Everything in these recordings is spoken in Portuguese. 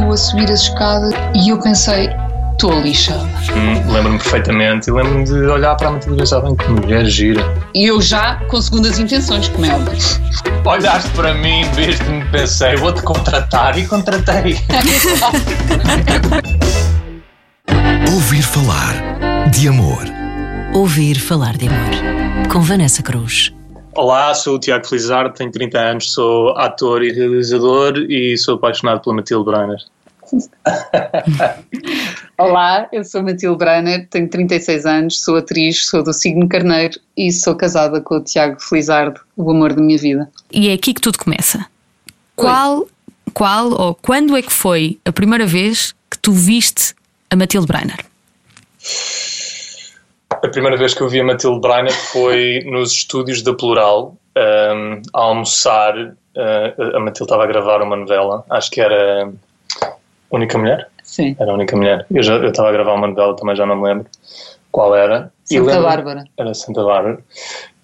viu a subir as escadas e eu pensei, estou lixada. Hum, lembro-me perfeitamente e lembro-me de olhar para a Matilde e pensar, bem, que mulher gira. E eu já com segundas intenções, como é óbvio. Olhaste para mim, viste-me, pensei, vou-te contratar e contratei. Ouvir falar de amor. Ouvir falar de amor. Com Vanessa Cruz. Olá, sou o Tiago Felizardo, tenho 30 anos, sou ator e realizador e sou apaixonado pela Matilde Breiner. Olá, eu sou Matilde Breiner, tenho 36 anos, sou atriz, sou do signo Carneiro e sou casada com o Tiago Felizardo, o amor da minha vida. E é aqui que tudo começa. Qual, qual ou quando é que foi a primeira vez que tu viste a Matilde Breiner? A primeira vez que eu vi a Matilde Breiner foi nos estúdios da Plural, um, a almoçar. Uh, a Matilde estava a gravar uma novela, acho que era Única Mulher? Sim. Era a única mulher. Eu já eu estava a gravar uma novela, também já não me lembro qual era. Santa lembro- Bárbara. Era Santa Bárbara.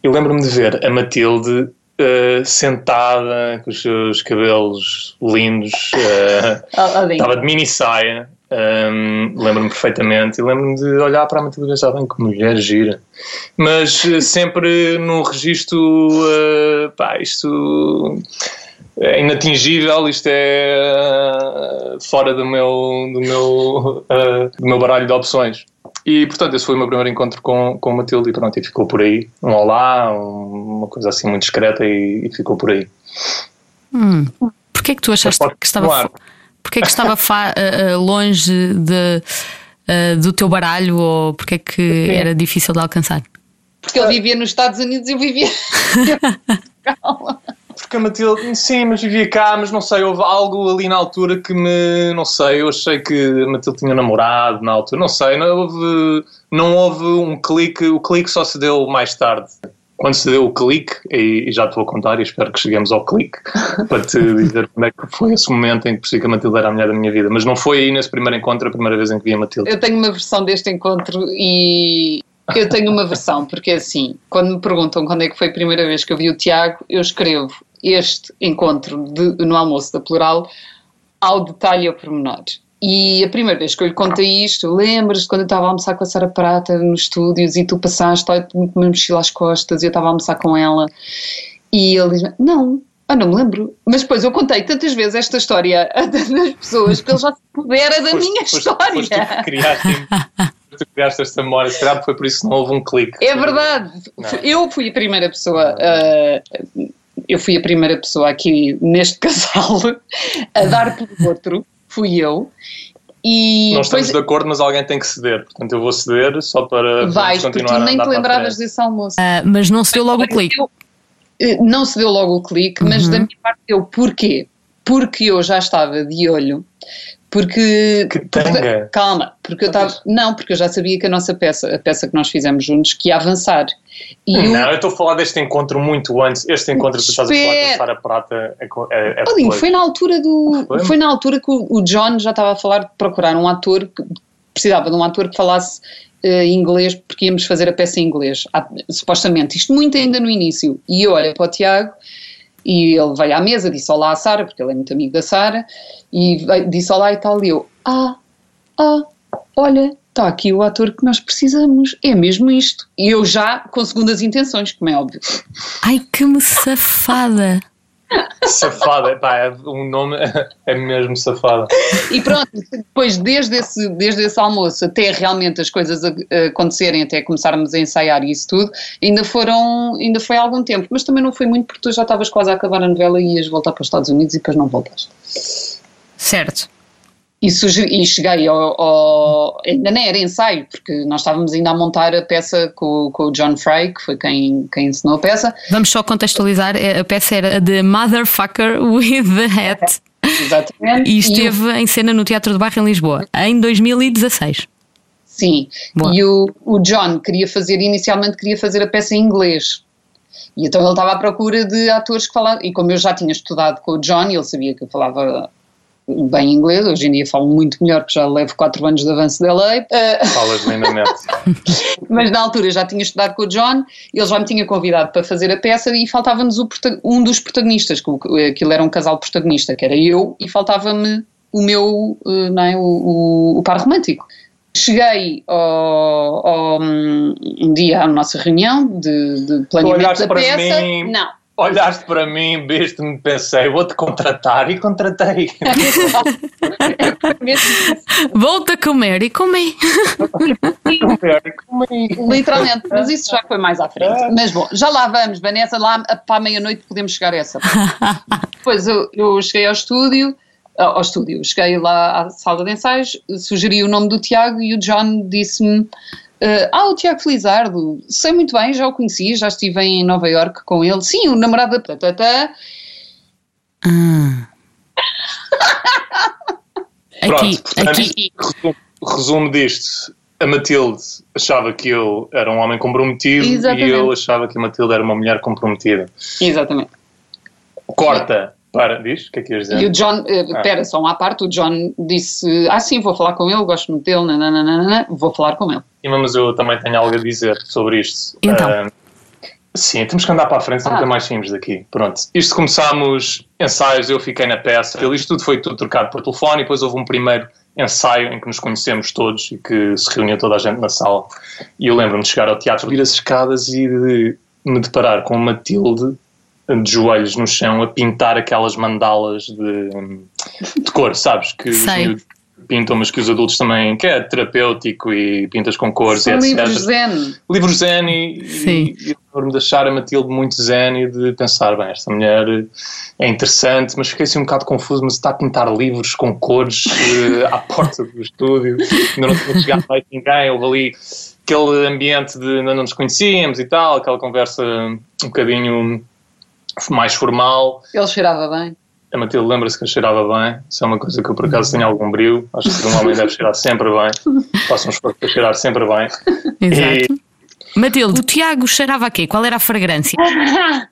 Eu lembro-me de ver a Matilde uh, sentada, com os seus cabelos lindos, uh, Ali. estava de mini saia. um, lembro-me perfeitamente e lembro-me de olhar para a Matilde e pensar, bem, que mulher gira. Mas uh, sempre num registro, uh, pá, isto é inatingível, isto é uh, fora do meu, do, meu, uh, do meu baralho de opções. E portanto, esse foi o meu primeiro encontro com, com a Matilde e pronto, e ficou por aí. Um olá, um- uma coisa assim muito discreta e, e ficou por aí. Hum. Porquê é que tu achaste que estava, porquê é que estava ah, longe de, ah, do teu baralho ou porquê é que era difícil de alcançar? Porque ele vivia nos Estados Unidos e eu vivia. Porque a Matilde, sim, mas vivia cá, mas não sei, houve algo ali na altura que me, não sei, eu achei que a Matilde tinha namorado na altura, não sei, não houve, não houve um clique, o clique só se deu mais tarde. Quando se deu o clique, e, e já te vou contar e espero que cheguemos ao clique, para te dizer como é que foi esse momento em que percebi que a Matilde era a mulher da minha vida. Mas não foi aí nesse primeiro encontro a primeira vez em que vi a Matilde. Eu tenho uma versão deste encontro e eu tenho uma versão, porque assim, quando me perguntam quando é que foi a primeira vez que eu vi o Tiago, eu escrevo este encontro de- no almoço da Plural ao detalhe e ao pormenor. E a primeira vez que eu lhe contei isto, lembras quando eu estava a almoçar com a Sara Prata nos estúdios e tu passaste olha, com uma mochila às costas e eu estava a almoçar com ela e ele diz não, ah, não me lembro. Mas depois eu contei tantas vezes esta história a tantas pessoas que ele já se pudera da minha história. Foste tu que criaste, tu que criaste esta memória, se calhar foi por isso que não houve um clique. É verdade. Não. Eu fui a primeira pessoa. uh, eu fui a primeira pessoa aqui neste casal a dar pelo outro. Fui eu. E Não estamos de acordo, mas alguém tem que ceder. Portanto, eu vou ceder só para vais, continuar tu a nem andar te a lembravas desse almoço. Ah, mas não se deu logo o clique. Eu- eh, não se deu logo o clique, mas Uhum. da minha parte eu porquê? Porque eu já estava de olho. Porque. Que porque- calma, porque eu estava. Não, porque eu já sabia que a nossa peça, a peça que nós fizemos juntos, que ia avançar. E Não, eu estou a falar deste encontro muito antes. Este encontro que tu estás a falar com a. Sara Prata é, é, Paulinho, foi na altura do. Foi? Foi na altura que o, John já estava a falar de procurar um ator que precisava de um ator que falasse eh, inglês, porque íamos fazer a peça em inglês, supostamente. Isto muito ainda no início. E eu olhei para o Tiago e ele veio à mesa, disse olá à Sara, porque ele é muito amigo da Sara, e disse olá e tal. E eu, ah, ah, olha, está aqui o ator que nós precisamos. É mesmo isto. E eu já com segundas intenções, como é óbvio. Ai, que me safada! Safada, pá, é, o nome é mesmo safada. E pronto, depois desde esse, desde esse almoço até realmente as coisas acontecerem, até começarmos a ensaiar e isso tudo, ainda foram, ainda foi algum tempo, mas também não foi muito porque tu já estavas quase a acabar a novela e ias voltar para os Estados Unidos e depois não voltaste. Certo. E, suge- e cheguei ao, ao- Ainda nem era ensaio, porque nós estávamos ainda a montar a peça com, com o John Frey, que foi quem, quem ensinou a peça. Vamos só contextualizar. eh, A peça era The Motherfucker with the Hat Exatamente. e esteve em cena no Teatro do Barro em Lisboa em 2016. Sim, Boa. e o, o John queria fazer, inicialmente queria fazer a peça em inglês. E então ele estava à procura de atores que falavam, e como eu já tinha estudado com o John, e ele sabia que eu falava bem inglês, hoje em dia falo muito melhor, porque já levo 4 anos de avanço da lei, eh, Falas lindamente. mas na altura já tinha estudado com o John, ele já me tinha convidado para fazer a peça e faltava-nos um dos protagonistas, que aquilo era um casal protagonista, que era eu, e faltava-me o meu, uh, não é, o, o, o par romântico. Cheguei ao, ao, um dia à nossa reunião de, de planeamento da para peça. mim. Não, Olhaste para mim, viste-me, pensei, vou-te contratar e contratei. Volta a comer e comi. literalmente, mas isso já foi mais à frente. Mas bom, já lá vamos, Vanessa, lá para a meia-noite podemos chegar a essa. Depois eu, eu cheguei ao estúdio, ao ao estúdio, cheguei lá à sala de ensaios, sugeri o nome do Tiago e o John disse-me eh, ah, o Tiago Felizardo, sei muito bem, já o conheci, já estive em Nova York com ele. Sim, o namorado da. Ah. Pronto, Aqui, portanto, aqui. resumo, resumo disto. A Matilde achava que eu era um homem comprometido Exatamente. e eu achava que a Matilde era uma mulher comprometida. Exatamente. Corta para. Diz? O que é que ias dizer? E o John, eh, Ah. pera, só uma à parte, o John disse, ah sim, vou falar com ele, gosto muito dele, nananana, vou falar com ele. Sim, mas eu também tenho algo a dizer sobre isto. Então. Ah, sim, temos que andar para a frente, senão Ah. nunca mais saímos daqui. Pronto. Isto começámos ensaios, eu fiquei na peça. Isto tudo foi tudo trocado por telefone e depois houve um primeiro ensaio em que nos conhecemos todos e que se reuniu toda a gente na sala. E eu lembro-me de chegar ao teatro, ir as escadas e de me deparar com uma Matilde de joelhos no chão a pintar aquelas mandalas de, de cor, sabes? Que os Sei. miúdos pintam, mas que os adultos também, que é terapêutico e pintas com cores, São etc. livros zen. Livros zen e, Sim. e, e eu lembro-me de achar a Matilde muito zen e de pensar, bem, esta mulher é interessante, mas fiquei assim um bocado confuso, mas está a pintar livros com cores eh, à porta do estúdio, ainda não tinha chegado lá ninguém, houve ali aquele ambiente de ainda não nos conhecíamos e tal, aquela conversa um bocadinho mais formal. Ele cheirava bem. A Matilde lembra-se que eu cheirava bem. Isso é uma coisa que eu por acaso tenho algum brilho. Acho que um homem deve cheirar sempre bem. Faço um esforço para cheirar sempre bem. Exato. Matilde, o Tiago cheirava a quê? Qual era a fragrância?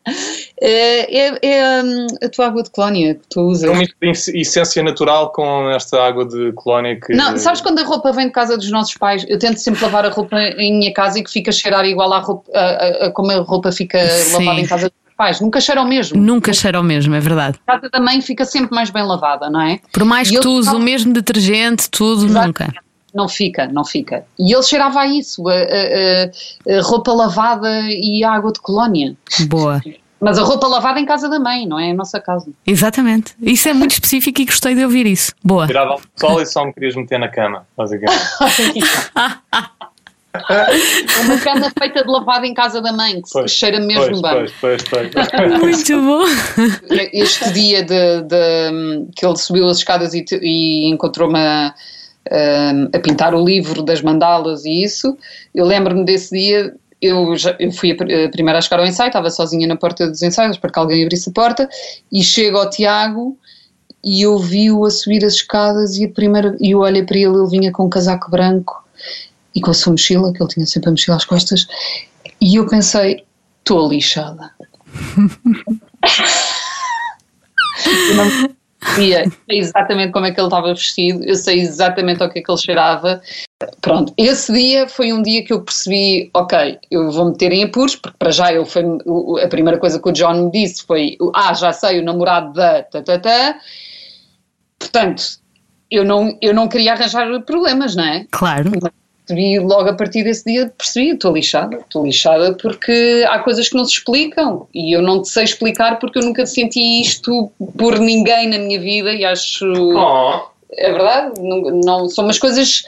É, é- é, hum, a tua água de colónia que tu usas. É uma ess- essência natural com esta água de colónia que. Não, sabes quando a roupa vem de casa dos nossos pais? Eu tento sempre lavar a roupa em minha casa e que fica a cheirar igual à roupa, a, a- a como a roupa fica Sim. lavada em casa dos pais. Nunca cheira o mesmo. Nunca cheira o mesmo, é verdade. A casa da mãe fica sempre mais bem lavada, não é? Por mais E que eu- tu uses o mesmo detergente, tudo, Exato. nunca. Não fica, não fica. E ele cheirava a isso, a, a- a- a roupa lavada e a água de colónia. Boa. Mas a roupa lavada em casa da mãe, não é? Em nossa casa. Exatamente. Isso é muito específico e gostei de ouvir isso. Boa. Tirava o sol e só me querias meter na cama, basicamente. Uma cama feita de lavada em casa da mãe, que Pois, cheira mesmo pois, bem. pois, pois, pois. Muito bom. Este dia de, de- que ele subiu as escadas e, e encontrou-me a, a pintar o livro das mandalas e isso, eu lembro-me desse dia. Eu, já, eu fui a, a primeira a chegar ao ensaio, estava sozinha na porta dos ensaios para que alguém abrisse a porta e chego ao Tiago e eu vi-o a subir as escadas e a primeira e eu olhei para ele, ele vinha com um casaco branco e com a sua mochila, que ele tinha sempre a mochila às costas, e eu pensei, estou lixada. eu não sabia exatamente como é que ele estava vestido, eu sei exatamente ao que é que ele cheirava. Pronto, esse dia foi um dia que eu percebi, ok, eu vou meter em apuros, porque para já ele foi, a primeira coisa que o John me disse foi, ah, já sei, o namorado da tatatá, portanto, eu não, eu não queria arranjar problemas, não é? Claro. Percebi logo a partir desse dia, percebi, estou lixada, estou lixada porque há coisas que não se explicam e eu não te sei explicar porque eu nunca senti isto por ninguém na minha vida e acho, Oh, é verdade, não, não- são umas coisas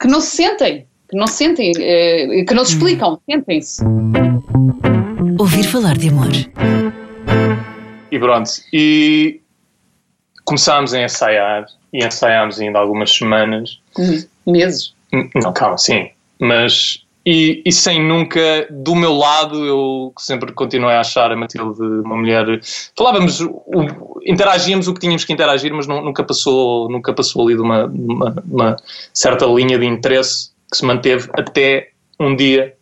que não se sentem, que não se sentem, eh, que não se explicam, sentem-se. Ouvir falar de amor. E pronto, e começámos a ensaiar, e ensaiámos ainda algumas semanas. Hum, Meses. Não, calma, sim. Mas. E, e sem nunca, do meu lado, eu sempre continuei a achar a Matilde uma mulher. Falávamos, o- interagíamos o que tínhamos que interagir, mas nu- nunca passou, nunca passou ali de uma, uma, uma certa linha de interesse que se manteve até um dia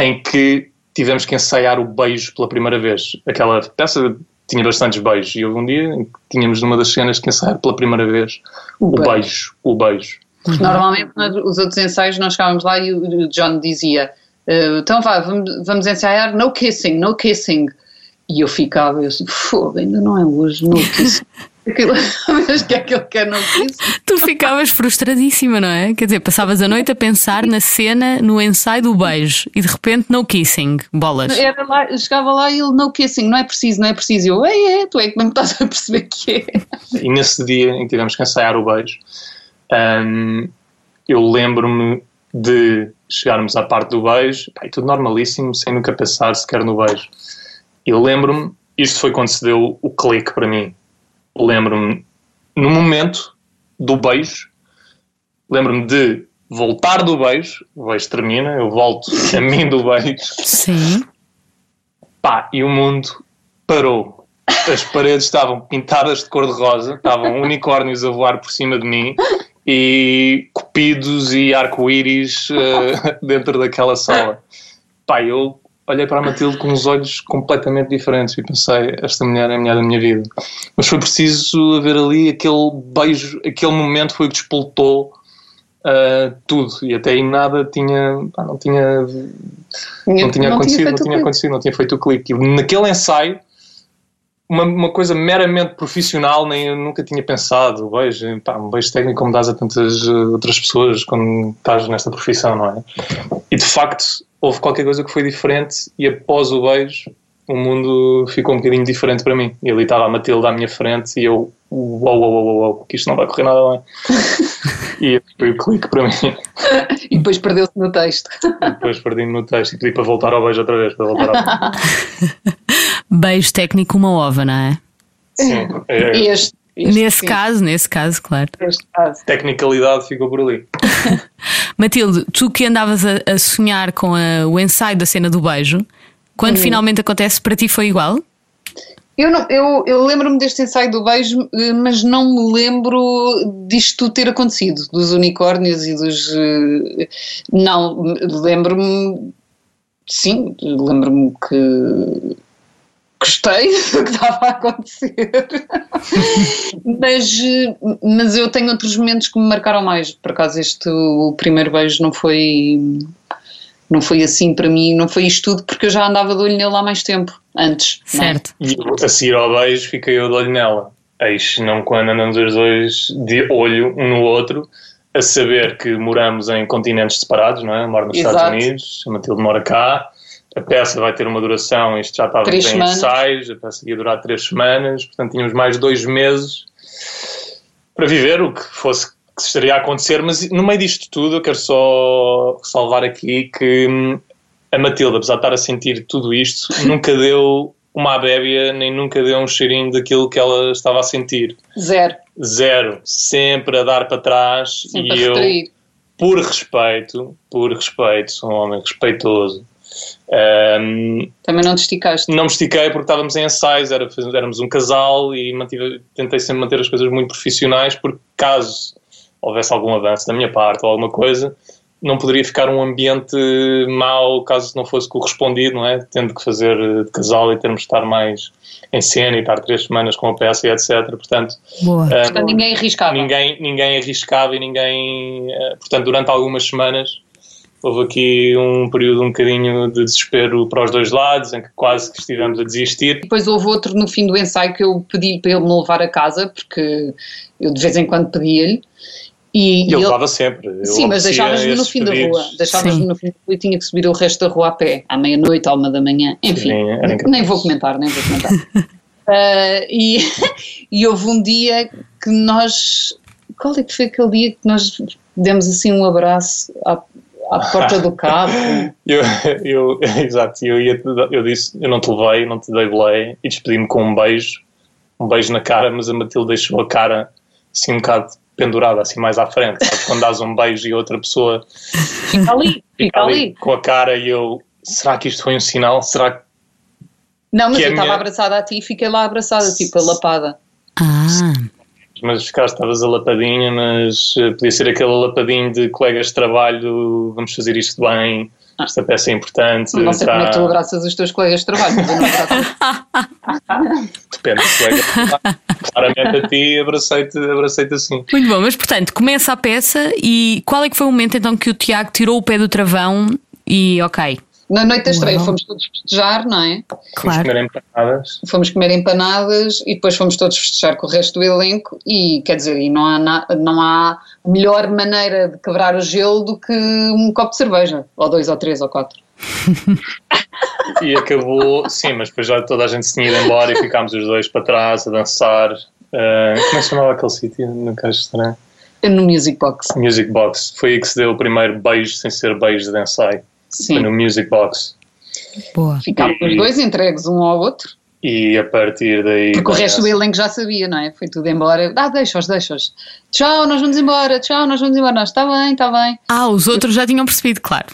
em que tivemos que ensaiar o beijo pela primeira vez. Aquela peça tinha bastantes beijos e houve um dia em que tínhamos numa das cenas que ensaiar pela primeira vez o, beijo. beijo, o beijo. Porque normalmente nós- os outros ensaios nós chegávamos lá e o John dizia "Eh, então vá, vamos, vamos ensaiar no kissing, no kissing. E eu ficava, eu assim, fogo, ainda não é hoje, no kissing. Aquilo, mas que é que ele quer não disse? Tu ficavas frustradíssima, não é? Quer dizer, passavas a noite a pensar na cena, no ensaio do beijo e de repente no kissing, bolas. Era lá, chegava lá e ele, que assim, não é preciso, não é preciso. E eu, é, é, tu é que não estás a perceber que é. E nesse dia em que tivemos que ensaiar o beijo, hum, eu lembro-me de chegarmos à parte do beijo, pá, e tudo normalíssimo, sem nunca pensar sequer no beijo. Eu lembro-me, isto foi quando se deu o clique para mim. Lembro-me, no momento do beijo, lembro-me de voltar do beijo, o beijo termina, eu volto a mim do beijo, Sim. pá, e o mundo parou. As paredes estavam pintadas de cor-de-rosa, estavam unicórnios a voar por cima de mim e cupidos e arco-íris eh, dentro daquela sala. Pá, eu olhei para a Matilde com uns olhos completamente diferentes e pensei, esta mulher é a mulher da minha vida. Mas foi preciso haver ali aquele beijo, aquele momento foi o que despoltou eh, tudo e até aí nada tinha, pá, não tinha não tinha acontecido, não feito tinha o acontecido, não tinha feito o clique. E naquele ensaio, uma, uma coisa meramente profissional, nem eu nunca tinha pensado. Beijo, pá, um beijo técnico como dás a tantas uh, outras pessoas quando estás nesta profissão, não é? E de facto, houve qualquer coisa que foi diferente, e após o beijo, o mundo ficou um bocadinho diferente para mim. E ali estava a Matilde à minha frente, e eu, uau, uau, uau, uau, que isto não vai correr nada bem. e esse foi o clique para mim. E depois perdeu-se no texto. E depois perdi-me no texto e pedi para voltar ao beijo outra vez. Para voltar ao... Beijo técnico, uma ova, não é? Sim, é, Este, este, Nesse sim, caso, nesse caso, claro. Caso. tecnicalidade ficou por ali. Matilde, tu que andavas a, a sonhar com a- o ensaio da cena do beijo, quando finalmente acontece, para ti foi igual? Eu, eu, eu lembro-me deste ensaio do beijo, eh, mas não me lembro disto ter acontecido, dos unicórnios e dos. eh, Não, lembro-me. Sim, lembro-me que. Gostei do que estava a acontecer, mas, eh, mas eu tenho outros momentos que me marcaram mais. Por acaso, este o primeiro beijo não foi não foi assim para mim, não foi isto tudo, porque eu já andava de olho nele há mais tempo, antes. não é? Certo. E a seguir ao beijo fiquei eu de olho nela. Eis não quando andamos os dois de olho um no outro, a saber que moramos em continentes separados, não é? Eu moro nos Exato. Estados Unidos, a Matilde mora cá. A peça vai ter uma duração, isto já estava Três em semanas. ensaios, a peça ia durar três semanas, portanto tínhamos mais dois meses para viver o que fosse que estaria a acontecer, mas no meio disto tudo eu quero só salvar aqui que hum, a Matilde, apesar de estar a sentir tudo isto, nunca deu uma abébia, nem nunca deu um cheirinho daquilo que ela estava a sentir. Zero, Zero. Sempre a dar para trás sempre e eu, por respeito, por respeito, sou um homem respeitoso, hum, Também não te esticaste. não me estiquei porque estávamos em ensaios, era, éramos um casal e mantive, tentei sempre manter as coisas muito profissionais porque caso houvesse algum avanço da minha parte ou alguma coisa, não poderia ficar um ambiente mau caso não fosse correspondido, não é? Tendo que fazer eh, de casal e termos de estar mais em cena e estar três semanas com a peça e etc. Portanto, Boa. eh, Portanto, ninguém arriscava. ninguém, ninguém arriscava e ninguém. eh, Portanto, durante algumas semanas houve aqui um período um bocadinho de desespero para os dois lados, em que quase que estivemos a desistir. Depois houve outro no fim do ensaio que eu pedi para ele me levar a casa, porque eu de vez em quando pedia-lhe. E, E eu ele- levava sempre. Eu Sim, mas deixavas-me no fim da pedidos. rua. Deixavas-me no fim da rua e tinha que subir o resto da rua a pé, à meia-noite, à uma da manhã. Enfim, Sim, nem vou comentar, nem vou comentar. Ah, e, e houve um dia que nós. Qual é que foi aquele dia que nós demos assim um abraço à, à porta do carro? Eu, eu, exato, eu, ia, eu disse, eu não te levei, não te dei boleia e despedi-me com um beijo, um beijo na cara, mas a Matilde deixou a cara assim um bocado pendurada, assim mais à frente. Quando dás um beijo e outra pessoa Fica ali, fica ali. ali com a cara e eu, será que isto foi um sinal? Será que Não, mas Que é eu a estava minha- abraçada a ti e fiquei lá abraçada, tipo, alapada. Ah, mas cá estavas a lapadinha, mas eh, podia ser aquele lapadinho de colegas de trabalho, vamos fazer isto bem, esta peça é importante. Não sei como é que tu tá- abraças os teus colegas de trabalho, mas eu não abraço. Depende do colega. Claramente a ti abracei-te abracei assim. muito bom. Mas portanto, começa a peça e qual é que foi o momento então que o Tiago tirou o pé do travão e ok, Na noite da estreia fomos todos festejar, não é? Fomos Claro. comer empanadas. Fomos comer empanadas e depois fomos todos festejar com o resto do elenco e quer dizer, e não há, na- não há melhor maneira de quebrar o gelo do que um copo de cerveja, ou dois, ou três, ou quatro. E acabou, sim, mas depois já toda a gente se tinha ido embora e ficámos os dois para trás a dançar. Ah, como é que se chamava aquele sítio no Caixa Estranho? No Music Box, Music Box. Foi aí que se deu o primeiro beijo sem ser beijo de Densai. Foi no sim. Music Box. Boa. Ficámos os dois entregues um ao outro, E a partir daí. porque o resto do elenco já sabia, não é? Foi tudo embora. Ah, deixa-os, deixa-os. Tchau, nós vamos embora, tchau, nós vamos embora. Nós, está bem, está bem. Ah, os outros já tinham percebido, claro.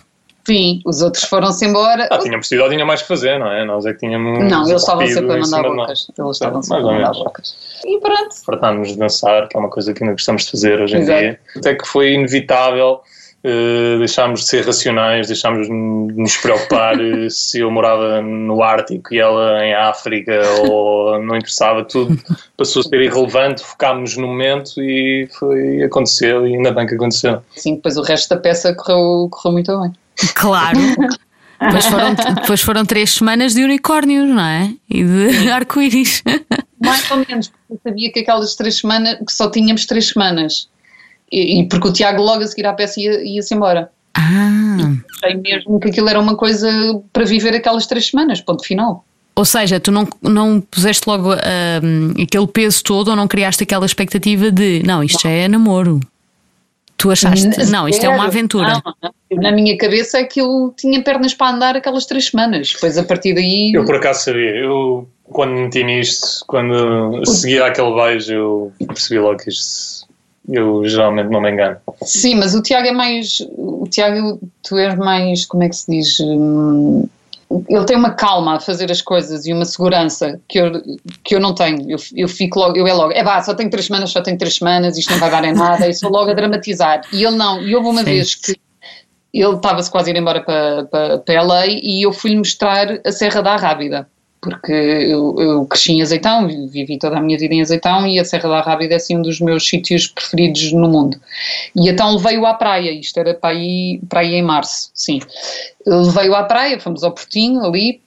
Sim, os outros foram-se embora. Ah, tinham percebido, ou tinham mais que fazer, não é? Nós é que tínhamos. Não, eles estavam sempre a mandar bocas. Eles estavam sempre a mandar bocas. E pronto. Fartámos de dançar, que é uma coisa que ainda gostamos de fazer hoje em Exato. dia. Até que foi inevitável eh, deixámos de ser racionais, deixámos de nos preocupar eh, se eu morava no Ártico e ela em África ou não interessava, tudo passou a ser irrelevante, focámos no momento e foi, aconteceu e ainda bem que aconteceu. Sim, depois o resto da peça correu, correu muito bem. Claro. Depois foram, depois foram três semanas de unicórnios, não é? E de arco-íris. Mais ou menos, porque eu sabia que aquelas três semanas, que só tínhamos três semanas. E, e porque o Tiago logo a seguir à peça ia- ia-se embora. Ah. Achei mesmo que aquilo era uma coisa para viver aquelas três semanas, ponto final. Ou seja, tu não, não puseste logo aquele peso todo ou não criaste aquela expectativa de não, isto já é namoro. Tu achaste, não, isto é uma aventura. Não, não. Na minha cabeça é que eu tinha pernas para andar aquelas três semanas. Depois a partir daí. Eu por acaso sabia, eu quando me meti nisto, quando seguia aquele beijo, eu percebi logo que isto. Eu geralmente não me engano. Sim, mas o Tiago é mais. O Tiago, tu és mais. Como é que se diz? Hum, Ele tem uma calma a fazer as coisas e uma segurança que eu, que eu não tenho. Eu, eu fico logo, eu é logo, é vá, só tenho três semanas, só tenho três semanas, isto não vai dar em nada, e sou logo a dramatizar. E ele não, e houve uma Sim. vez que ele estava-se quase a ir embora para, para, para LA e eu fui-lhe mostrar a Serra da Rábida. Porque eu, eu cresci em Azeitão, vivi toda a minha vida em Azeitão e a Serra da Rábida é assim um dos meus sítios preferidos no mundo. E então levei-o à praia, isto era para ir, para ir em março, sim. Levei-o à praia, fomos ao Portinho ali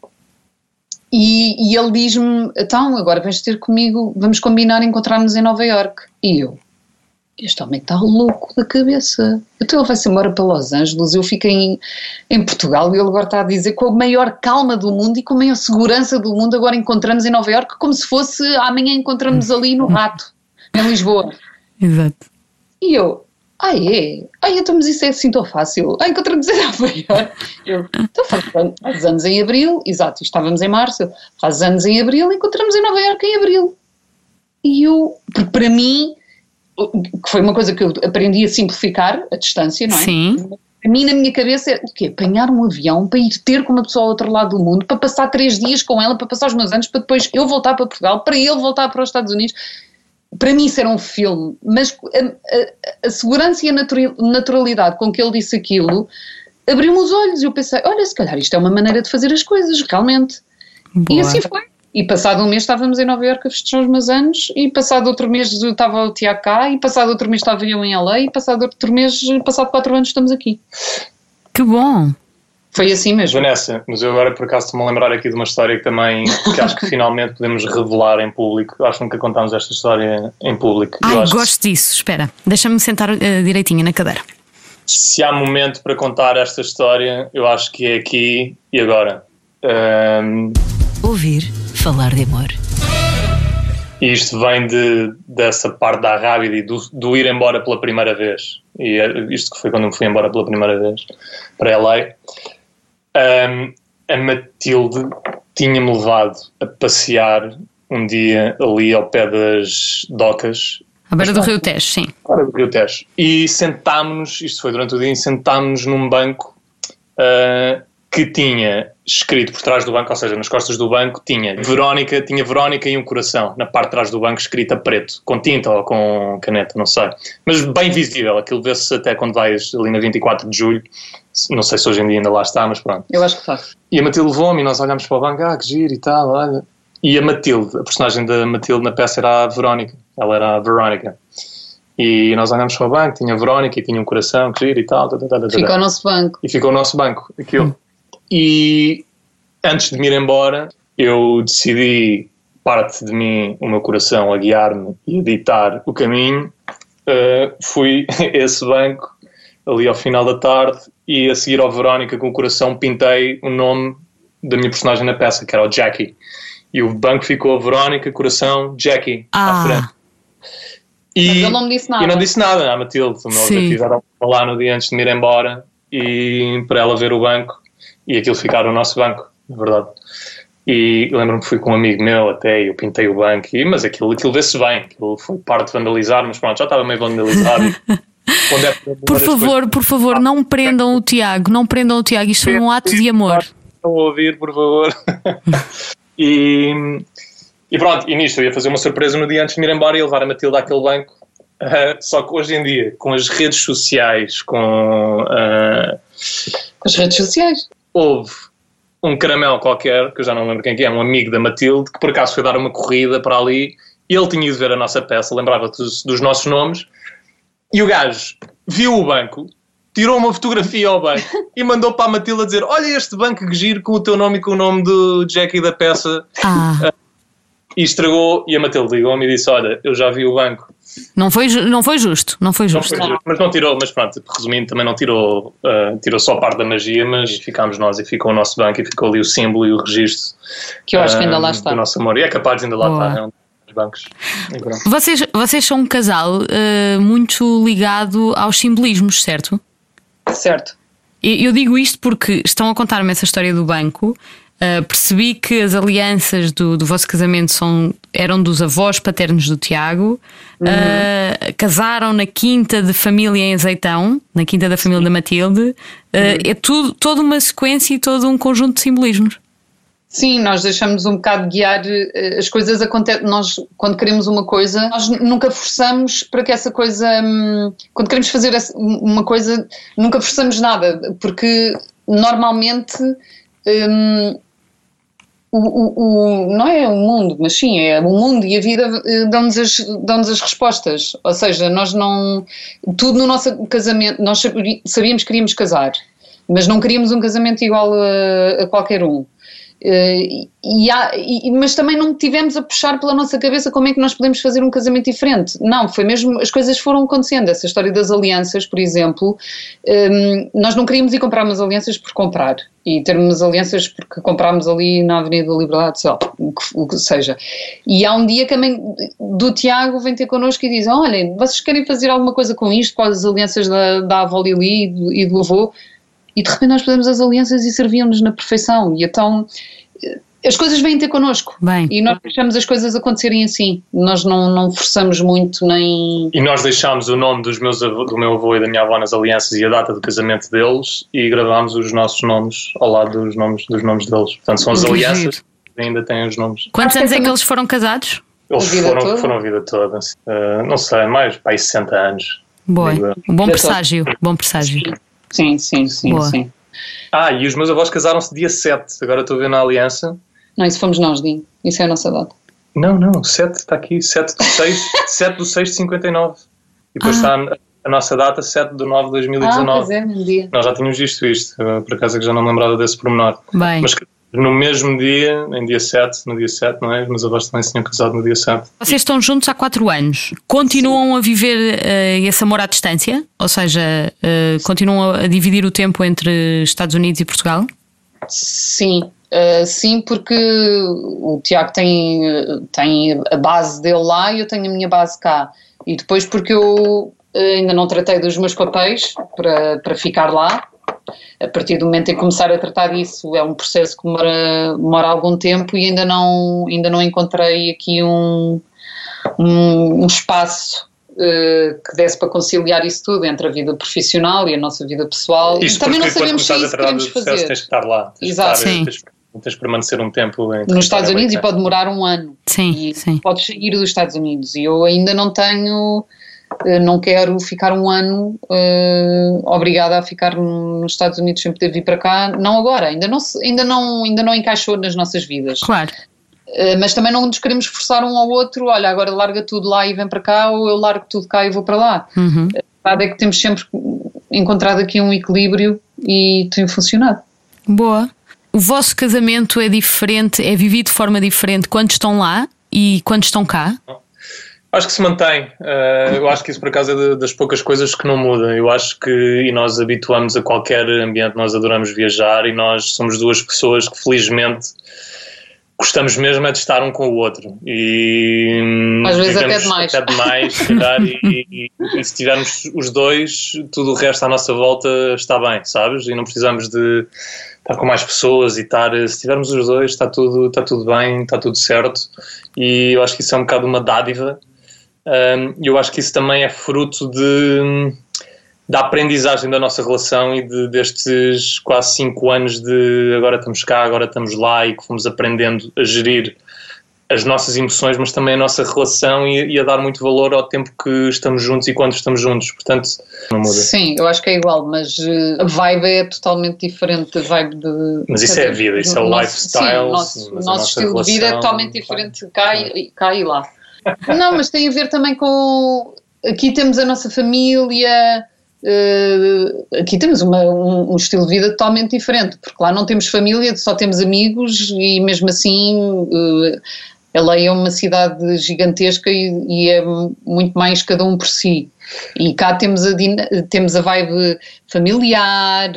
e, e ele diz-me: então, agora vens ter comigo, vamos combinar encontrar-nos em Nova Iorque. E eu, este homem está louco da cabeça. Então ele vai-se embora para Los Angeles, eu fico em, em Portugal e ele agora está a dizer com a maior calma do mundo e com a maior segurança do mundo, agora encontramos em Nova Iorque como se fosse amanhã encontramos ali no Rato, em Lisboa. Exato. E eu, ah é? Ah, então mas isso é assim tão fácil. Ah, encontramos em Nova Iorque. Eu, então faz, faz anos em Abril, exato, estávamos em Março, faz anos em Abril, encontramos em Nova Iorque em Abril. E eu, porque para mim, que foi uma coisa que eu aprendi a simplificar a distância, não é? Sim. A mim, na minha cabeça, é o quê? Apanhar um avião para ir ter com uma pessoa ao outro lado do mundo, para passar três dias com ela, para passar os meus anos, para depois eu voltar para Portugal, para ele voltar para os Estados Unidos. Para mim isso era um filme, mas a, a- a segurança e a natura- naturalidade com que ele disse aquilo abriu-me os olhos e eu pensei, olha, se calhar isto é uma maneira de fazer as coisas, realmente. Boa. E assim foi. E passado um mês estávamos em Nova Iorque a festejar os meus anos, e passado outro mês estava o Tiago cá, e passado outro mês estava eu em LA, e passado outro mês, passado quatro anos, estamos aqui. Que bom. Foi assim mesmo. Vanessa, mas eu agora por acaso estou-me a lembrar aqui de uma história que também que acho que finalmente podemos revelar em público. Acho que nunca contámos esta história em público. Eu Ai, que gosto disso. Espera, deixa-me sentar eh, direitinho na cadeira. se há momento para contar esta história, eu acho que é aqui e agora. Ahm, Ouvir falar de amor. e isto vem de, dessa parte da rábida e do, do ir embora pela primeira vez. E é isto que foi quando eu fui embora pela primeira vez para LA. Ahm, a Matilde tinha-me levado a passear um dia ali ao pé das docas À beira do Rio Tejo, sim. Fora do Rio Tejo. E sentámos-nos, isto foi durante o dia, e sentámos-nos num banco ah, que tinha escrito por trás do banco, ou seja, nas costas do banco, tinha Verónica, tinha Verónica e um coração, na parte de trás do banco escrito a preto, com tinta ou com caneta, não sei. Mas bem visível, aquilo vê-se até quando vais ali na 24 de julho, não sei se hoje em dia ainda lá está, mas pronto. Eu acho que faz. E a Matilde levou-me e nós olhámos para o banco, ah, que giro e tal, olha. E a Matilde, a personagem da Matilde na peça era a Verónica, ela era a Verónica. E nós olhámos para o banco, tinha a Verónica e tinha um coração, que giro e tal. tá, tá, tá, tá. Fica ao nosso banco. E ficou o nosso banco, aquilo. E antes de me ir embora, eu decidi, parte de mim, o meu coração, a guiar-me e a ditar o caminho. Uh, fui a esse banco ali ao final da tarde e a seguir ao Verónica com o coração pintei o nome da minha personagem na peça, que era o Jackie. E o banco ficou a Verónica, coração, Jackie, Ah. à frente. E, Mas ele não me disse nada. E não disse nada à Matilde. O meu Sim. objetivo era falar no dia antes de me ir embora e para ela ver o banco e aquilo ficar no nosso banco, na verdade. E lembro-me que fui com um amigo meu até e eu pintei o banco, e, mas aquilo, aquilo vê-se bem, aquilo foi parte de vandalizar, mas pronto, já estava meio vandalizado. quando é Por favor, por favor, não prendam o Tiago, não prendam o Tiago. Isto foi um ato de amor. Estão a ouvir, por favor. e, e pronto, e nisto eu ia fazer uma surpresa no dia antes de me ir embora e levar a Matilde àquele banco. Ah, só que hoje em dia, com as redes sociais, com. ah, As redes sociais. Houve um caramelo qualquer, que eu já não lembro quem que é, um amigo da Matilde, que por acaso foi dar uma corrida para ali, e ele tinha ido ver a nossa peça, lembrava-se dos, dos nossos nomes, e o gajo viu o banco, tirou uma fotografia ao banco e mandou para a Matilde dizer: Olha este banco que giro com o teu nome e com o nome do Jackie da peça. Ah, E estragou, e a Matilde ligou-me e disse: Olha, eu já vi o banco. não foi, não foi justo, não foi Não justo. foi justo, mas não tirou, mas pronto, resumindo, também não tirou, ah, tirou só parte da magia, mas ficámos nós e ficou o nosso banco e ficou ali o símbolo e o registro Que eu acho que ainda lá está. do nosso amor. E é capaz de ainda lá Boa. estar, é um dos bancos. Vocês, vocês são um casal eh, muito ligado aos simbolismos, certo? Certo. E Eu digo isto porque estão a contar-me essa história do banco. Uh, percebi que as alianças do, do vosso casamento são, eram dos avós paternos do Tiago. Uh, casaram na quinta de família em Azeitão, na quinta da família da Matilde. Uh, É tudo, toda uma sequência e todo um conjunto de simbolismos. Sim, nós deixamos um bocado guiar eh, as coisas acontecem. Nós, quando queremos uma coisa, nós nunca forçamos para que essa coisa. hum, Quando queremos fazer uma coisa, nunca forçamos nada, porque normalmente. hum, o, o- o- não é o mundo, mas sim, é o mundo e a vida eh, dão-nos as, dão-nos as respostas. Ou seja, nós não. Tudo no nosso casamento, nós sabíamos que queríamos casar, mas não queríamos um casamento igual a, a qualquer um. Eh, e há- e- mas também não tivemos a puxar pela nossa cabeça como é que nós podemos fazer um casamento diferente. Não, foi mesmo, as coisas foram acontecendo. Essa história das alianças, por exemplo, hum, nós não queríamos ir comprar umas alianças por comprar e ter umas alianças porque comprámos ali na Avenida da Liberdade, sei lá, o que seja. E há um dia que a mãe do Tiago vem ter connosco e diz: Olhem, vocês querem fazer alguma coisa com isto, com as alianças da, da avó Lili e do, e do avô? E de repente nós fizemos as alianças e serviam-nos na perfeição. E então eh, as coisas vêm ter connosco. Bem. E nós deixamos as coisas acontecerem assim. Nós não, não forçamos muito nem. E nós deixámos o nome dos meus avô- do meu avô e da minha avó nas alianças e a data do casamento deles e gravámos os nossos nomes ao lado dos nomes, dos nomes deles. Portanto, são as Que alianças que ainda têm os nomes. Quantos anos é que eles foram casados? Eles A vida foram, toda? foram a vida toda. Ah, não sei, mais para aí 60 anos. Boa. Eu. Bom Já presságio, bom presságio. Sim, sim, sim, Boa. sim. Ah, e os meus avós casaram-se dia 7. Agora estou a ver na aliança. Não, isso fomos nós, Dinho. Isso é a nossa data. Não, não, 7 está aqui. 7 do 6, 7 do 6 de 59. E depois está a, a nossa data, 7 de 9 de Ah, 2019. pois é, um dia. Nós já tínhamos visto isto, por acaso é que já não me lembrava desse pormenor. Bem. Mas que no mesmo dia, em dia 7, no dia 7, não é? Os meus avós também se tinham casado no dia 7. Vocês estão juntos há quatro anos. Continuam a viver eh, esse amor à distância? Ou seja, eh, continuam a dividir o tempo entre Estados Unidos e Portugal? Sim, uh, sim, porque o Tiago tem, uh, tem a base dele lá e eu tenho a minha base cá. E depois porque eu uh, ainda não tratei dos meus papéis para, para ficar lá. A partir do momento em que começar a tratar disso é um processo que demora, demora algum tempo e ainda não, ainda não encontrei aqui um, um, um espaço uh, que desse para conciliar isso tudo entre a vida profissional e a nossa vida pessoal. Isto e também não sabemos se é começares isso a que tratar do queremos processo, fazer. tens que estar lá. Tens Exato. que estar, Sim. tens, tens de permanecer um tempo em nos Estados Unidos e é. pode demorar um ano. Sim, e sim. podes sair dos Estados Unidos. E eu ainda não tenho, não quero ficar um ano eh, obrigada a ficar nos Estados Unidos sem poder vir para cá. Não agora, ainda não, se- ainda não, ainda não encaixou nas nossas vidas. Claro. Eh, mas também não nos queremos forçar um ao outro. Olha, agora larga tudo lá e vem para cá, ou eu largo tudo cá e vou para lá. Uhum. A verdade é que temos sempre encontrado aqui um equilíbrio e tem funcionado. Boa. o vosso casamento é diferente, é vivido de forma diferente quando estão lá e quando estão cá? Acho que se mantém. Uh, eu acho que isso por acaso é de, das poucas coisas que não mudam. Eu acho que e nós habituamos a qualquer ambiente, nós adoramos viajar e nós somos duas pessoas que felizmente gostamos mesmo é de estar um com o outro e às vezes até demais, até demais calhar, e, e, e, se tivermos os dois tudo o resto à nossa volta está bem, sabes? E não precisamos de estar com mais pessoas e estar, se tivermos os dois está tudo, está tudo bem, está tudo certo e eu acho que isso é um bocado uma dádiva e eu acho que isso também é fruto de da aprendizagem da nossa relação e de, destes quase cinco anos de agora estamos cá, agora estamos lá e que fomos aprendendo a gerir as nossas emoções, mas também a nossa relação e, e, a dar muito valor ao tempo que estamos juntos e quando estamos juntos. Portanto, não muda. Sim, eu acho que é igual, mas uh, a vibe é totalmente diferente da vibe de. Mas isso é a vida, isso é o lifestyle. Sim, o nosso, nosso estilo relação, de vida é totalmente diferente cá e, cá e lá. Não, mas tem a ver também com. Aqui temos a nossa família Uh, aqui temos uma, um, um, estilo de vida totalmente diferente, porque lá não temos família, só temos amigos e mesmo assim uh, a lei é uma cidade gigantesca e, e, é muito mais cada um por si. E cá temos a, temos a vibe familiar,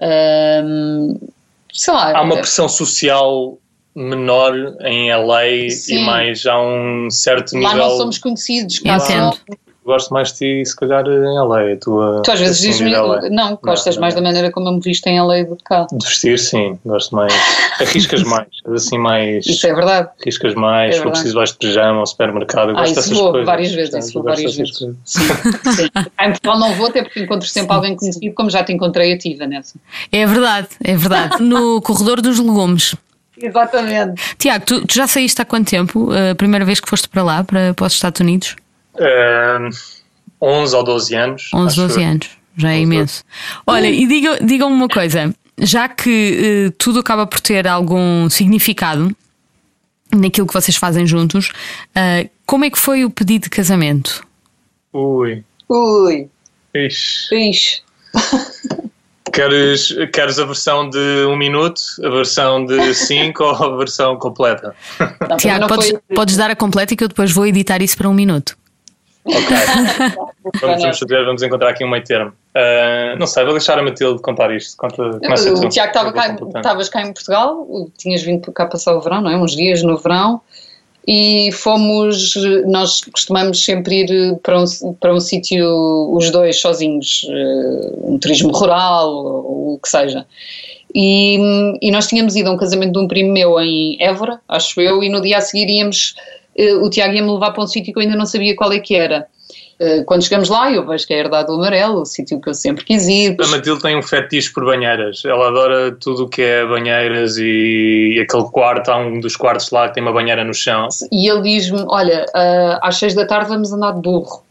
uh, sei lá. Há uma pressão social menor em LA Sim. e mais há um certo nível. Lá não somos conhecidos, cá são, gosto mais de ti, se calhar, em LA. A tua, tu às vezes dizes-me, não, gostas não, mais não. da maneira como eu me visto em LA do que cá. De vestir, sim, gosto mais. Arriscas mais, assim mais. Isso é verdade. Arriscas mais, é se preciso vais de pijama ao supermercado. Eu ah, gosto isso vou coisas, várias vezes, isso vou várias vezes. Sim, sim. Em Portugal não vou, até porque encontro sempre sim. alguém conhecido, como já te encontrei a ti, Vanessa. É verdade, é verdade. no corredor dos legumes. Exatamente. Tiago, tu, tu, já saíste há quanto tempo? A primeira vez que foste para lá, para, para os Estados Unidos? Uh, 11 ou 12 anos. 11, 12 que... anos, já é imenso. Olha, e digam-me digam uma coisa, já que uh, tudo acaba por ter algum significado naquilo que vocês fazem juntos, uh, como é que foi o pedido de casamento? Ui. Ui. Ixi. Ixi. Queres, queres a versão de um minuto, a versão de cinco ou a versão completa? Não, Tiago, podes, foi... podes dar a completa e que eu depois vou editar isso para um minuto. Ok. vamos, vamos, fazer, vamos encontrar aqui um meio termo. Uh, não sei, vou deixar a Matilde contar isto. Conta, o Tiago estava cá, estavas cá em Portugal, tinhas vindo cá passar o verão, não é? Uns dias no verão. E fomos, nós costumamos sempre ir para um, para um sítio, os dois sozinhos, uh, um turismo rural ou o que seja. E, e, nós tínhamos ido a um casamento de um primo meu em Évora, acho eu, e no dia a seguir íamos eh, o Tiago ia-me levar para um sítio que eu ainda não sabia qual é que era. Eh, quando chegamos lá, eu vejo que é a Herdade do Amarelo, o sítio que eu sempre quis ir. A Matilde tem um fetiche por banheiras. Ela adora tudo o que é banheiras e aquele quarto, há um dos quartos lá que tem uma banheira no chão. E ele diz-me: Olha, uh, às seis da tarde vamos andar de burro.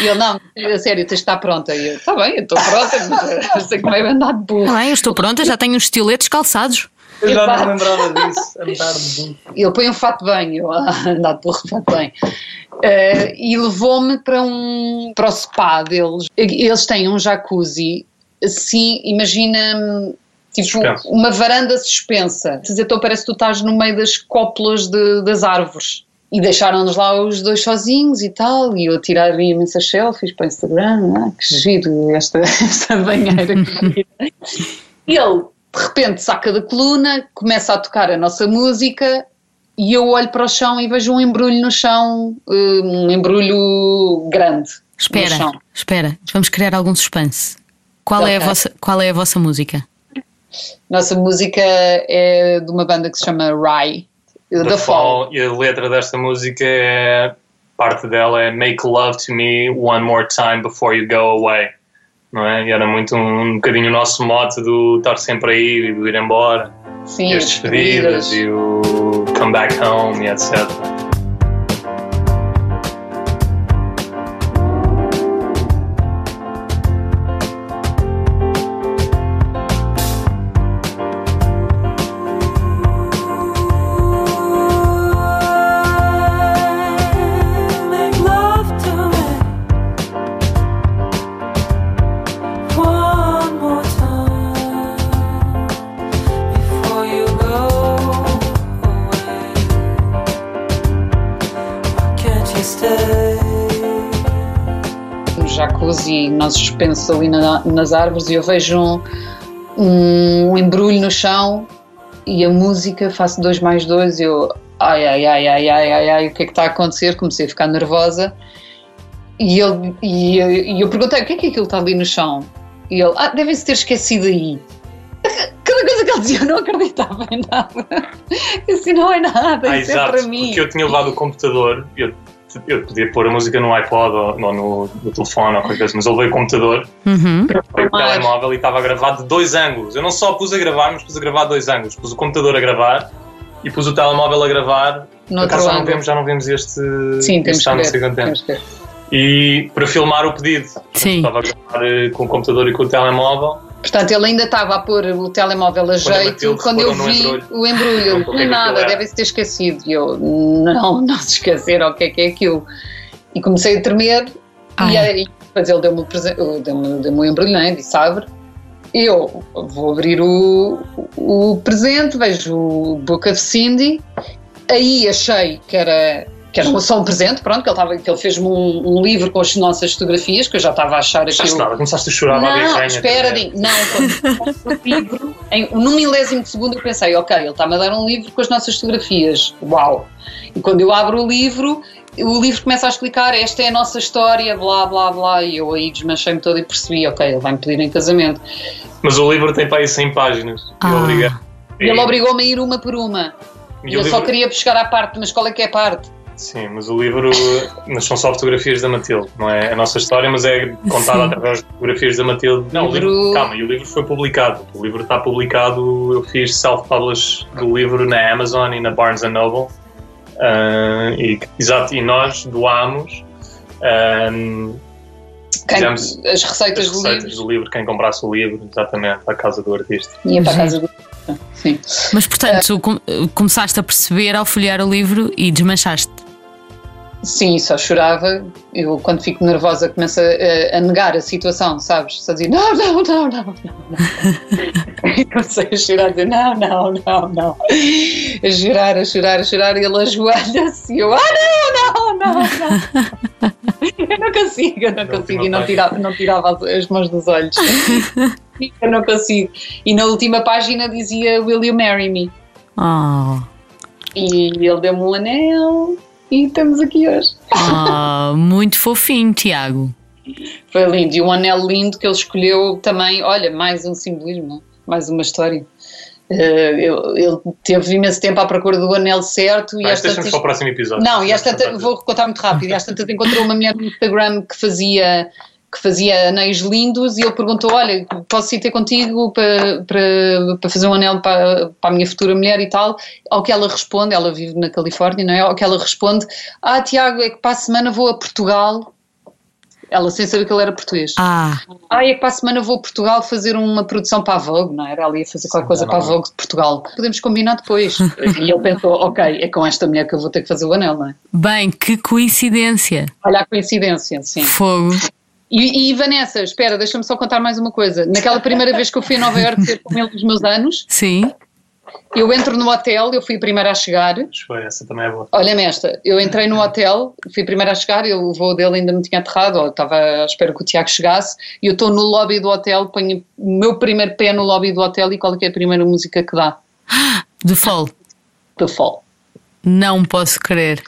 e ele, não, a sério, tens de estar pronta. E eu, está bem, eu estou pronta, mas eu sei como é andar de burro. Está bem, eu estou pronta, já tenho os estiletos calçados. Eu já não lembrava disso, andar de burro. Ele põe um fato bem, eu andar de burro, fato bem. Uh, e levou-me para, um, para o spa deles. Eles têm um jacuzzi, assim, imagina tipo Suspenso. uma varanda suspensa. Então parece que tu estás no meio das cópulas de, das árvores. E deixaram-nos lá os dois sozinhos e tal, e eu tirar imensas selfies para o Instagram, ah, que giro esta, esta banheira. e ele de repente saca da coluna, começa a tocar a nossa música e eu olho para o chão e vejo um embrulho no chão, eh, um embrulho grande. Espera, espera, vamos criar algum suspense. Qual, okay. é a vossa, qual é a vossa música? Nossa música é de uma banda que se chama Rye, The, The Fall. Fall. E a letra desta música é. Parte dela é Make love to me one more time before you go away não é? E era muito um, um bocadinho o nosso mote do estar sempre a ir e do ir embora. Sim, e as despedidas e o come back home e etc. no jacuzzi, nós suspensos ali na- nas árvores, e eu vejo um, um embrulho no chão e a música, faço dois mais dois, e eu, ai, ai, ai, ai, ai, ai, ai, o que é que está a acontecer? Comecei a ficar nervosa. E, ele, e, eu- e eu perguntei, o que é que é aquilo está ali no chão? E ele, ah, devem-se ter esquecido aí. Cada coisa que ele dizia eu não acreditava em nada. Assim, não é nada, Ah, isso é exato, para mim. porque eu tinha levado o computador, eu, eu podia pôr a música no iPod ou, ou no, no telefone ou qualquer coisa, mas eu levei o computador, Uhum. levei o telemóvel e estava gravado de dois ângulos. Eu não só pus a gravar, mas pus a gravar de dois ângulos. Pus o computador a gravar e pus o telemóvel a gravar. No acaso já não, vemos, já não vemos este. Sim, este que não ver. Temos que ver. E para filmar o pedido. Sim. Estava a gravar eh, com o computador e com o telemóvel. Portanto, ele ainda estava a pôr o telemóvel a jeito quando eu vi embrulho. o embrulho. Não, é nada, devem-se ter esquecido. E eu, não, não se esqueceram o que é que é aquilo. E comecei a tremer Ai. e aí depois ele deu-me o, deu-me, deu-me o embrulho, não é? Disse, abre. Eu vou abrir o, o presente, vejo o Book of Cindy. Aí achei que era, que era só um presente, pronto, que ele, estava, que ele fez-me um, um livro com as nossas fotografias, que eu já estava a achar Achaste aquilo. nada, começaste a chorar lá Não, espera, Dinho. Não, quando compro o livro, em, num milésimo de segundo eu pensei, ok, ele está-me a dar um livro com as nossas fotografias. Uau! E quando eu abro o livro, o livro começa a explicar esta é a nossa história, blá, blá, blá. E eu aí desmanchei-me todo e percebi, ok, ele vai-me pedir em casamento. Mas o livro tem para aí 100 páginas. Ah. eu obriguei. E ele obrigou-me a ir uma por uma. E E eu só livro- queria chegar à parte, mas qual é que é a parte? Sim, mas o livro. Mas são só fotografias da Matilde, não é a nossa história, mas é contada Sim. através de fotografias da Matilde. Não, o livro. Livro- Calma, e o livro foi publicado. O livro está publicado, eu fiz self-publish do livro na Amazon e na Barnes Noble. Ah, e, exato, e nós doámos ah, Quem- Fizemos as receitas as do receitas livro. do livro, quem comprasse o livro, exatamente, à casa do artista. Ia para a casa do. Sim. Mas portanto, com- começaste a perceber ao folhear o livro e desmanchaste. Sim, só chorava. Eu, quando fico nervosa, começo a, a negar a situação, sabes? Só dizer não, não, não, não, não. não. E comecei a chorar, a dizer não, não, não, não. A chorar, a chorar, a chorar. E ele ajoelha-se e eu, ah, não, não, não, não. Eu não consigo, eu não Na consigo. E não tirava, não tirava as- as mãos dos olhos. Eu não consigo. E na última página dizia Will you marry me? Oh, E ele deu-me um anel e estamos aqui hoje. oh, muito fofinho, Tiago. Foi lindo. E um anel lindo que ele escolheu também. Olha, mais um simbolismo, mais uma história. Eh, ele, teve imenso tempo à procura do anel certo e Mas às deixamos tantas- para o próximo episódio. Não, e às tantas, vou contar muito rápido. E às tantas encontrou uma mulher no Instagram que fazia que fazia anéis lindos e ele perguntou, olha, posso ir ter contigo para, para, para fazer um anel para, para a minha futura mulher e tal, ao que ela responde, ela vive na Califórnia, não é? Ao que ela responde, ah Tiago, é que para a semana vou a Portugal, ela sem saber que ele era português. Ah, Ah, é que para a semana vou a Portugal fazer uma produção para a Vogue, não é? era? Ela ia fazer qualquer coisa para a Vogue de Portugal. Podemos combinar depois. E ele pensou, ok, é com esta mulher que eu vou ter que fazer o anel, não é? bem, que coincidência. Olha a coincidência, sim. Fogo. E, e Vanessa, espera, deixa-me só contar mais uma coisa. Naquela primeira vez que eu fui a Nova Iorque ter com ele nos meus anos, Sim. eu entro no hotel, eu fui a primeira a chegar. Foi, essa também é boa. Olha-me esta, eu entrei no hotel, fui a primeira a chegar, eu, o voo dele ainda não tinha aterrado, ou estava à espera que o Tiago chegasse, e eu estou no lobby do hotel, ponho o meu primeiro pé no lobby do hotel e qual é, que é a primeira música que dá? The Fall. The Fall. Não posso crer.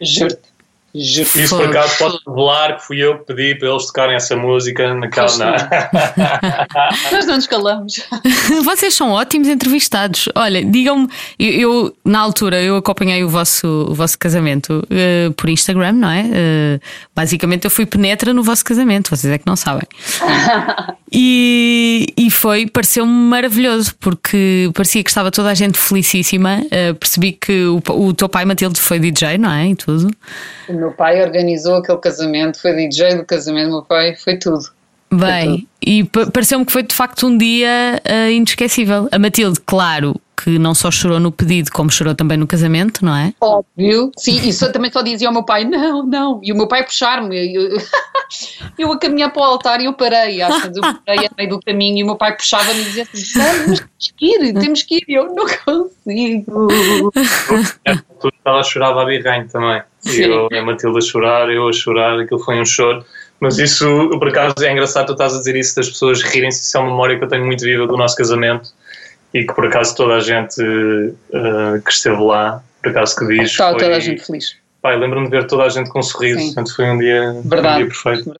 Juro-te. Isso por acaso posso revelar que fui eu que pedi para eles tocarem essa música naquela. Na... Nós não nos calamos. Vocês são ótimos entrevistados. Olha, digam-me, eu, eu, na altura eu acompanhei o vosso, o vosso casamento eh, por Instagram, não é? Eh, basicamente eu fui penetra no vosso casamento, vocês é que não sabem. E, e foi, pareceu-me maravilhoso, porque parecia que estava toda a gente felicíssima. Eh, percebi que o, o teu pai Matilde foi DJ, não é? E tudo. O meu pai organizou aquele casamento, foi DJ do casamento, meu pai foi tudo. Bem, e pa- pareceu-me que foi de facto um dia eh, inesquecível. A Matilde, claro, que não só chorou no pedido, como chorou também no casamento, não é? Óbvio. Sim, e só, também só dizia ao meu pai: não, não. E o meu pai puxar-me. eu- eu a caminhar para o altar e eu parei, às vezes eu parei a meio do caminho e o meu pai puxava-me e dizia assim: "Vamos, temos que ir, temos que ir, e eu não consigo. Ela chorava a birranho também. E eu, a Matilde a chorar, eu a chorar, aquilo foi um choro. Mas isso, por acaso, é engraçado tu estás a dizer isso das pessoas rirem-se. Isso é uma memória que eu tenho muito viva do nosso casamento e que, por acaso, toda a gente eh, que esteve lá, por acaso, que diz. Estava foi- toda a gente feliz. Pai, lembro-me de ver toda a gente com um sorriso. Sim. Portanto, foi um dia, foi um Verdade. dia perfeito.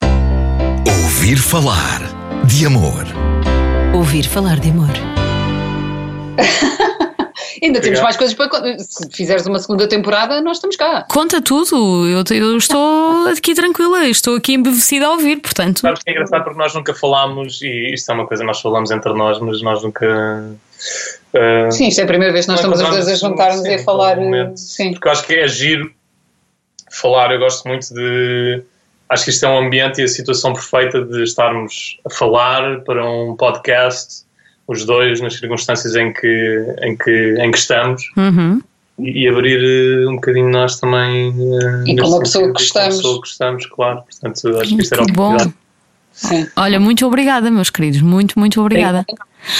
Ouvir falar de amor. Ouvir falar de amor. Ainda temos mais coisas para. Se fizeres uma segunda temporada, nós estamos cá. Conta tudo, eu, eu estou aqui tranquila, estou aqui embevecida a ouvir, portanto. Sabes que é engraçado porque nós nunca falámos, e isto é uma coisa que nós falamos entre nós, mas nós nunca. Eh, Sim, isto é a primeira vez que nós Não estamos os dois a encontramos, juntar-nos e a sim, falar. provavelmente. Sim. porque eu acho que é giro falar. Eu gosto muito de. Acho que isto é um ambiente e a situação perfeita de estarmos a falar para um podcast, os dois, nas circunstâncias em que, em que, em que estamos, Uhum. e, e abrir eh, um bocadinho nós também. eh, E nesse com uma pessoa que e com uma gostamos. pessoa que gostamos, claro. Portanto, acho que isto era Que bom. Sim. Olha, muito obrigada, meus queridos, muito, muito obrigada.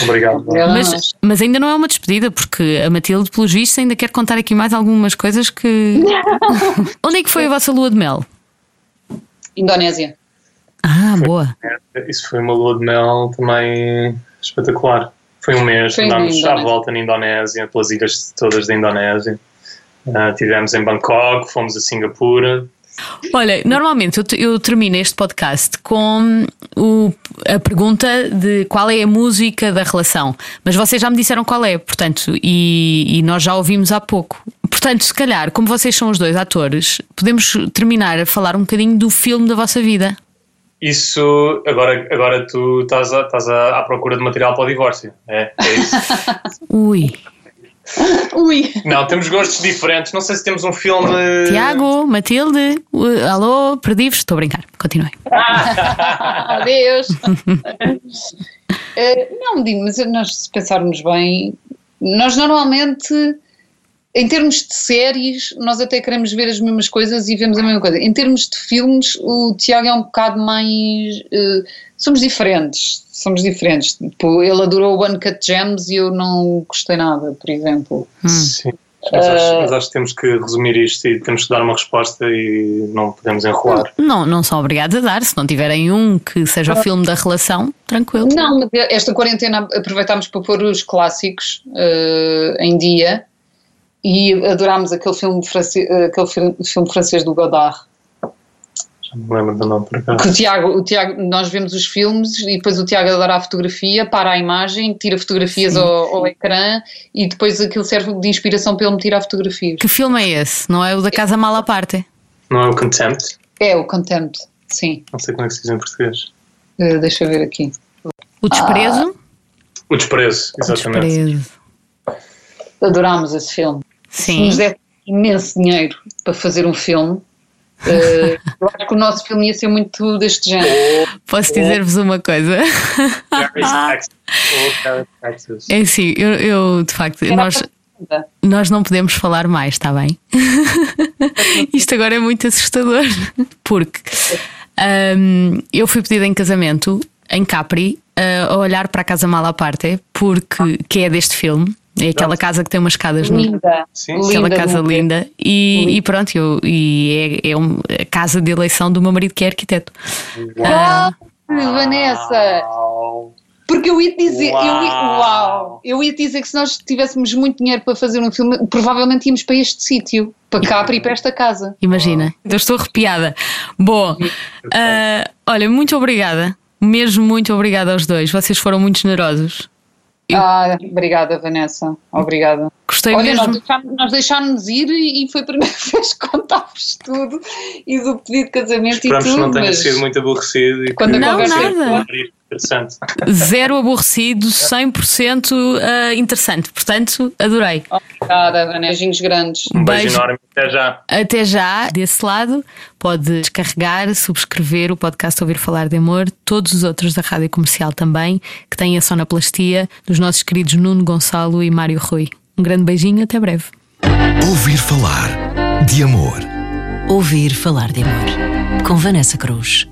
Obrigado. Mas, mas ainda não é uma despedida, porque a Matilde, pelos vistos, ainda quer contar aqui mais algumas coisas que. Onde é que foi a vossa lua de mel? Indonésia. Ah, boa. Isso foi uma lua de mel também espetacular. Foi um mês, Foi andámos à volta na Indonésia, pelas ilhas todas da Indonésia. Ah, tivemos em Bangkok, fomos a Singapura. Olha, normalmente eu, eu termino este podcast com o- a pergunta de qual é a música da relação, mas vocês já me disseram qual é, portanto, e, e nós já ouvimos há pouco. Portanto, se calhar, como vocês são os dois atores, podemos terminar a falar um bocadinho do filme da vossa vida. Isso, agora, agora tu estás, a- estás a- à procura de material para o divórcio. É, é isso. Ui, Ui! Não, temos gostos diferentes. Não sei se temos um filme. Tiago, Matilde, uh, alô, perdi-vos, estou a brincar, continuem. Adeus! Eh, não, digo, mas nós, se pensarmos bem, nós normalmente, em termos de séries, nós até queremos ver as mesmas coisas e vemos a mesma coisa. Em termos de filmes, o Tiago é um bocado mais. eh, somos diferentes. Somos diferentes. Tipo, ele adorou o One Cut Gems e eu não gostei nada, por exemplo. Sim. Mas acho, Eh, mas acho que temos que resumir isto e temos que dar uma resposta e não podemos enrolar. Não, não são obrigados a dar, se não tiverem um que seja o filme da relação, tranquilo. Não, mas esta quarentena aproveitámos para pôr os clássicos eh, em dia e adorámos aquele filme, eh, aquele fi- filme francês do Godard. Já não me lembro do nome por acaso. Que o Tiago, o Tiago, nós vemos os filmes e depois o Tiago adora a fotografia, para a imagem, tira fotografias ao, ao ecrã e depois aquilo serve de inspiração para ele me tirar fotografias. Que filme é esse? Não é o da Casa Mal à Parte? Não é o Contempt? É o Contempt, sim. Não sei como é que se diz em português. Eh, deixa eu ver aqui. O Desprezo? O Desprezo, o exatamente. Desprezo. Adorámos esse filme. Se Sim. nos der imenso dinheiro para fazer um filme, eh, eu acho que o nosso filme ia ser muito deste género. Posso dizer-vos uma coisa? É assim, eu, eu, de facto, Era nós, nós não podemos falar mais, está bem? Isto agora é muito assustador, porque hum, eu fui pedida em casamento em Capri uh, a olhar para a casa mal à parte, porque que é deste filme. É aquela casa que tem umas escadas no, Linda. Sim. aquela linda casa de morrer. linda e, e pronto, eu, e é, é um- a casa de eleição do meu marido que é arquiteto. Ah, Vanessa! Uau. Porque eu ia te dizer, eu ia, Uau. uau, eu ia te dizer que se nós tivéssemos muito dinheiro para fazer um filme, provavelmente íamos para este sítio, para Capri e para esta casa. Imagina, eu estou arrepiada. Bom, ah, olha, muito obrigada, mesmo muito obrigada aos dois, vocês foram muito generosos. Ah, obrigada, Vanessa. Obrigada. Gostei Olha, mesmo. nós deixámos, nós deixámos ir e, foi a primeira vez que contámos tudo e do pedido de casamento Esperamos e que tudo. não tenha mas sido muito aborrecido e Quando que Não, nada. interessante. Zero aborrecido, 100% ah, interessante. Portanto, adorei. Obrigada. Beijinhos grandes. Um beijo, Beijo. enorme. Até já. Até já, desse lado, pode descarregar, subscrever o podcast Ouvir Falar de Amor, todos os outros da Rádio Comercial também, que têm a sonoplastia dos nossos queridos Nuno Gonçalo e Mário Rui. Um grande beijinho, até breve. Ouvir falar de amor. Ouvir falar de amor. Com Vanessa Cruz.